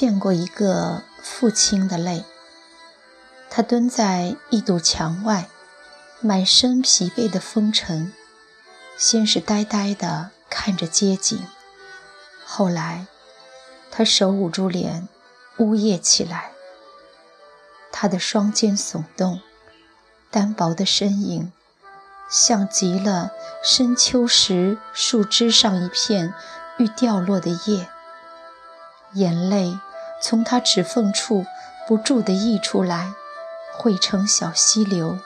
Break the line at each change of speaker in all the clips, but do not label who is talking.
见过一个父亲的泪。他蹲在一堵墙外，满身疲惫的风尘，先是呆呆地看着街景，后来他手捂住脸，呜咽起来。他的双肩耸动，单薄的身影，像极了深秋时树枝上一片欲掉落的叶。眼泪从他指缝处不住地溢出来，汇成小溪流。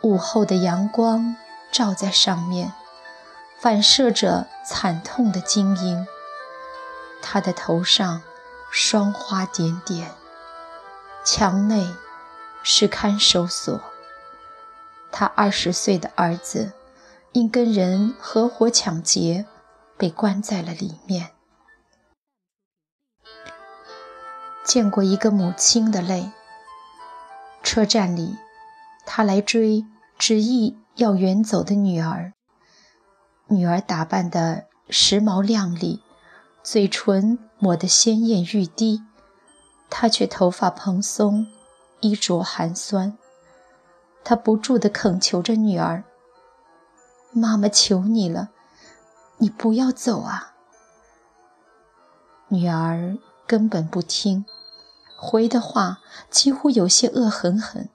午后的阳光照在上面，反射着惨痛的晶莹。他的头上霜花点点，墙内是看守所。他二十岁的儿子因跟人合伙抢劫，被关在了里面。见过一个母亲的泪。车站里，他来追执意要远走的女儿。女儿打扮得时髦靓丽，嘴唇抹得鲜艳欲滴，他却头发蓬松，衣着寒酸。他不住地恳求着女儿：“妈妈，求你了，你不要走啊！”女儿根本不听。回的话几乎有些恶狠狠：“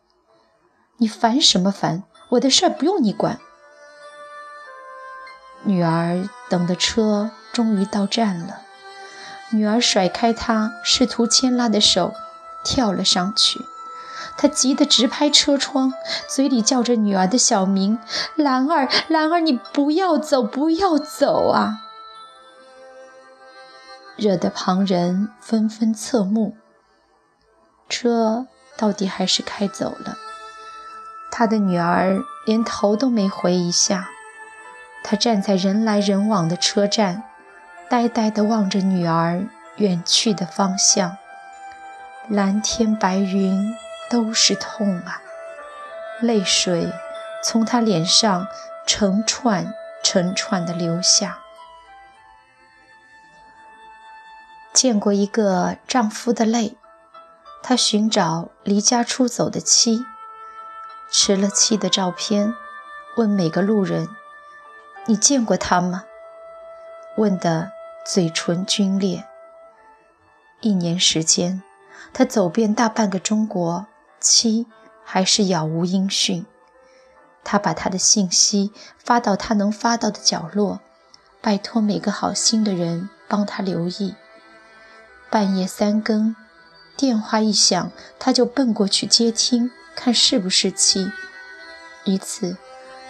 你烦什么烦？我的事儿不用你管。”女儿等的车终于到站了，女儿甩开他试图牵拉的手，跳了上去。他急得直拍车窗，嘴里叫着女儿的小名：“兰儿，兰儿，你不要走，不要走啊！”惹得旁人纷纷侧目。车到底还是开走了，他的女儿连头都没回一下。他站在人来人往的车站，呆呆地望着女儿远去的方向。蓝天白云都是痛啊，泪水从他脸上成串成串地流下。见过一个丈夫的泪。他寻找离家出走的妻，吃了妻的照片，问每个路人：“你见过他吗？”问得嘴唇皲裂。一年时间，他走遍大半个中国，妻还是杳无音讯。他把他的信息发到他能发到的角落，拜托每个好心的人帮他留意。半夜三更。电话一响，他就奔过去接听，看是不是妻。一次，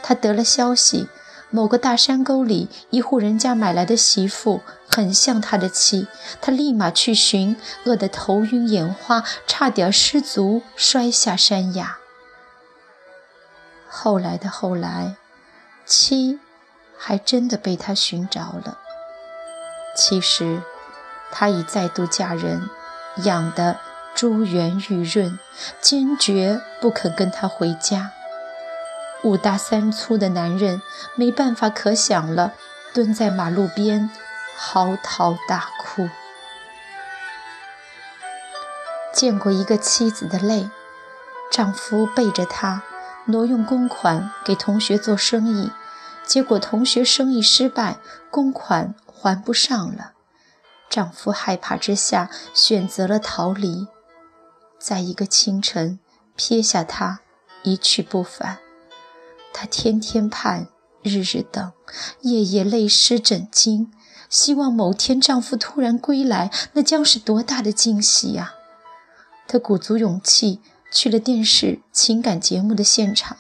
他得了消息，某个大山沟里一户人家买来的媳妇很像他的妻，他立马去寻，饿得头晕眼花，差点失足摔下山崖。后来的后来，妻还真的被他寻着了。其实，他已再度嫁人。养得珠圆玉润，坚决不肯跟他回家。五大三粗的男人没办法可想了，蹲在马路边嚎啕大哭。见过一个妻子的泪，丈夫背着她挪用公款给同学做生意，结果同学生意失败，公款还不上了。丈夫害怕之下，选择了逃离，在一个清晨撇下她一去不返。她天天盼，日日等，夜夜泪湿枕巾，希望某天丈夫突然归来，那将是多大的惊喜呀！她鼓足勇气去了电视情感节目的现场，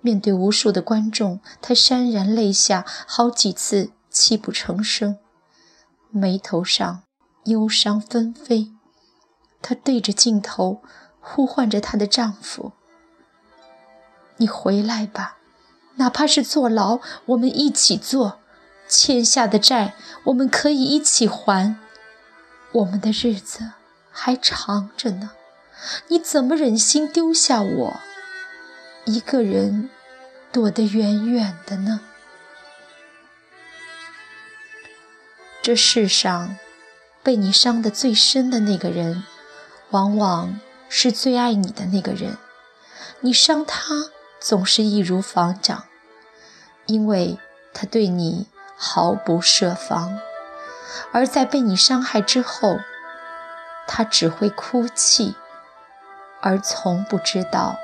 面对无数的观众，她潸然泪下，好几次泣不成声。眉头上忧伤纷飞，她对着镜头呼唤着她的丈夫：“你回来吧，哪怕是坐牢，我们一起坐；欠下的债，我们可以一起还。我们的日子还长着呢，你怎么忍心丢下我，一个人躲得远远的呢？”这世上被你伤得最深的那个人，往往是最爱你的那个人。你伤他，总是易如反掌，因为他对你毫不设防；而在被你伤害之后，他只会哭泣，而从不知道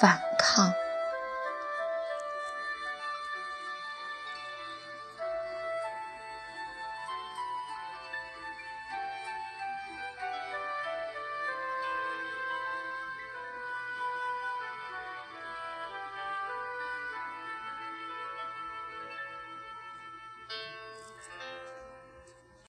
反抗。